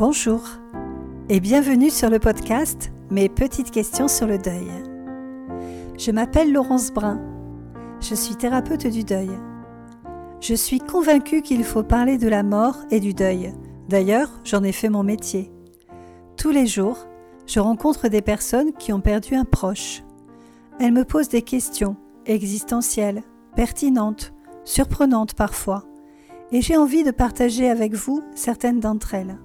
Bonjour et bienvenue sur le podcast Mes petites questions sur le deuil. Je m'appelle Laurence Brun. Je suis thérapeute du deuil. Je suis convaincue qu'il faut parler de la mort et du deuil. D'ailleurs, j'en ai fait mon métier. Tous les jours, je rencontre des personnes qui ont perdu un proche. Elles me posent des questions existentielles, pertinentes, surprenantes parfois, et j'ai envie de partager avec vous certaines d'entre elles.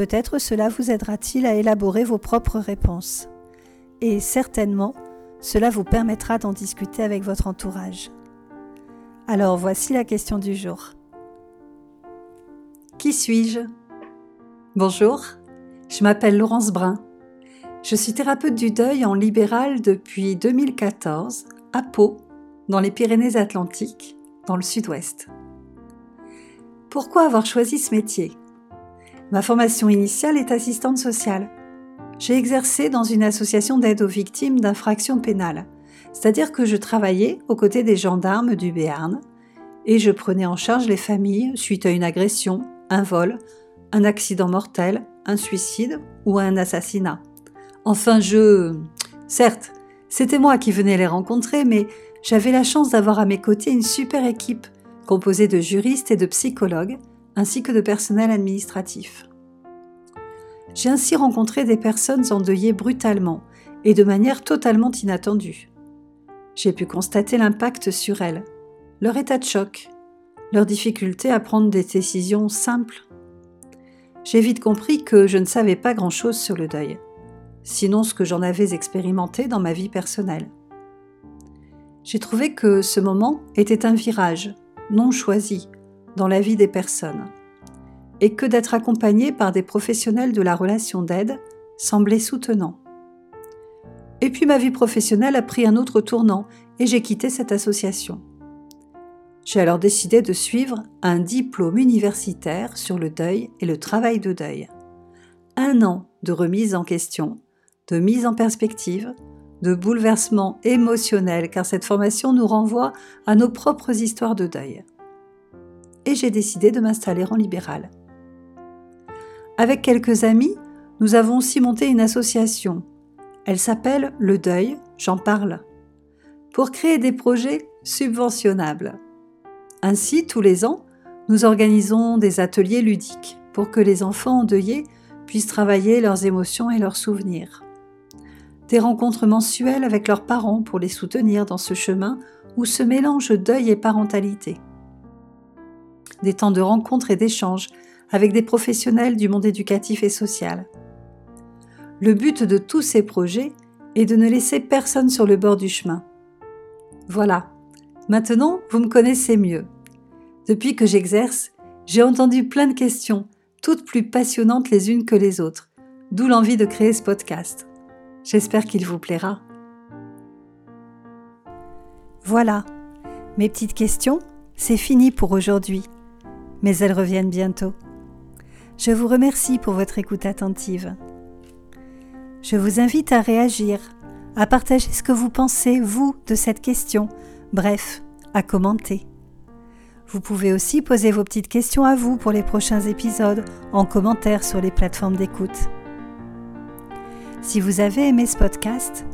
Peut-être cela vous aidera-t-il à élaborer vos propres réponses. Et certainement, cela vous permettra d'en discuter avec votre entourage. Alors voici la question du jour. Qui suis-je? Bonjour, je m'appelle Laurence Brun. Je suis thérapeute du deuil en libéral depuis 2014 à Pau, dans les Pyrénées-Atlantiques, dans le sud-ouest. Pourquoi avoir choisi ce métier? Ma formation initiale est assistante sociale. J'ai exercé dans une association d'aide aux victimes d'infractions pénales, c'est-à-dire que je travaillais aux côtés des gendarmes du Béarn et je prenais en charge les familles suite à une agression, un vol, un accident mortel, un suicide ou un assassinat. Enfin, je... Certes, c'était moi qui venais les rencontrer, mais j'avais la chance d'avoir à mes côtés une super équipe composée de juristes et de psychologues ainsi que de personnel administratif. J'ai ainsi rencontré des personnes endeuillées brutalement et de manière totalement inattendue. J'ai pu constater l'impact sur elles, leur état de choc, leur difficulté à prendre des décisions simples. J'ai vite compris que je ne savais pas grand-chose sur le deuil, sinon ce que j'en avais expérimenté dans ma vie personnelle. J'ai trouvé que ce moment était un virage, non choisi, dans la vie des personnes, et que d'être accompagné par des professionnels de la relation d'aide semblait soutenant. Et puis ma vie professionnelle a pris un autre tournant et j'ai quitté cette association. J'ai alors décidé de suivre un diplôme universitaire sur le deuil et le travail de deuil. Un an de remise en question, de mise en perspective, de bouleversement émotionnel car cette formation nous renvoie à nos propres histoires de deuil j'ai décidé de m'installer en libéral. Avec quelques amis, nous avons aussi monté une association. Elle s'appelle Le Deuil, j'en parle, pour créer des projets subventionnables. Ainsi, tous les ans, nous organisons des ateliers ludiques pour que les enfants endeuillés puissent travailler leurs émotions et leurs souvenirs. Des rencontres mensuelles avec leurs parents pour les soutenir dans ce chemin où se mélangent deuil et parentalité des temps de rencontres et d'échanges avec des professionnels du monde éducatif et social. Le but de tous ces projets est de ne laisser personne sur le bord du chemin. Voilà, maintenant vous me connaissez mieux. Depuis que j'exerce, j'ai entendu plein de questions, toutes plus passionnantes les unes que les autres, d'où l'envie de créer ce podcast. J'espère qu'il vous plaira. Voilà, mes petites questions, c'est fini pour aujourd'hui mais elles reviennent bientôt. Je vous remercie pour votre écoute attentive. Je vous invite à réagir, à partager ce que vous pensez, vous, de cette question, bref, à commenter. Vous pouvez aussi poser vos petites questions à vous pour les prochains épisodes en commentaire sur les plateformes d'écoute. Si vous avez aimé ce podcast,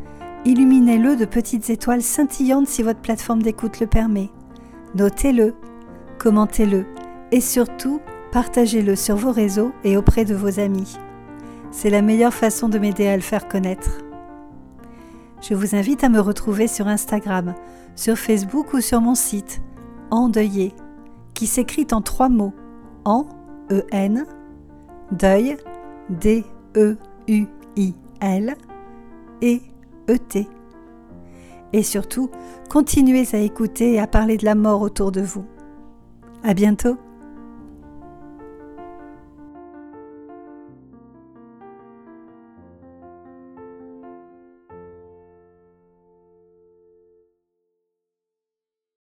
illuminez-le de petites étoiles scintillantes si votre plateforme d'écoute le permet. Notez-le, commentez-le et surtout, partagez-le sur vos réseaux et auprès de vos amis. C'est la meilleure façon de m'aider à le faire connaître. Je vous invite à me retrouver sur Instagram, sur Facebook ou sur mon site Endeuillé, qui s'écrit en trois mots En, E-N, Deuil, D-E-U-I-L, et E-T. Et surtout, continuez à écouter et à parler de la mort autour de vous. À bientôt!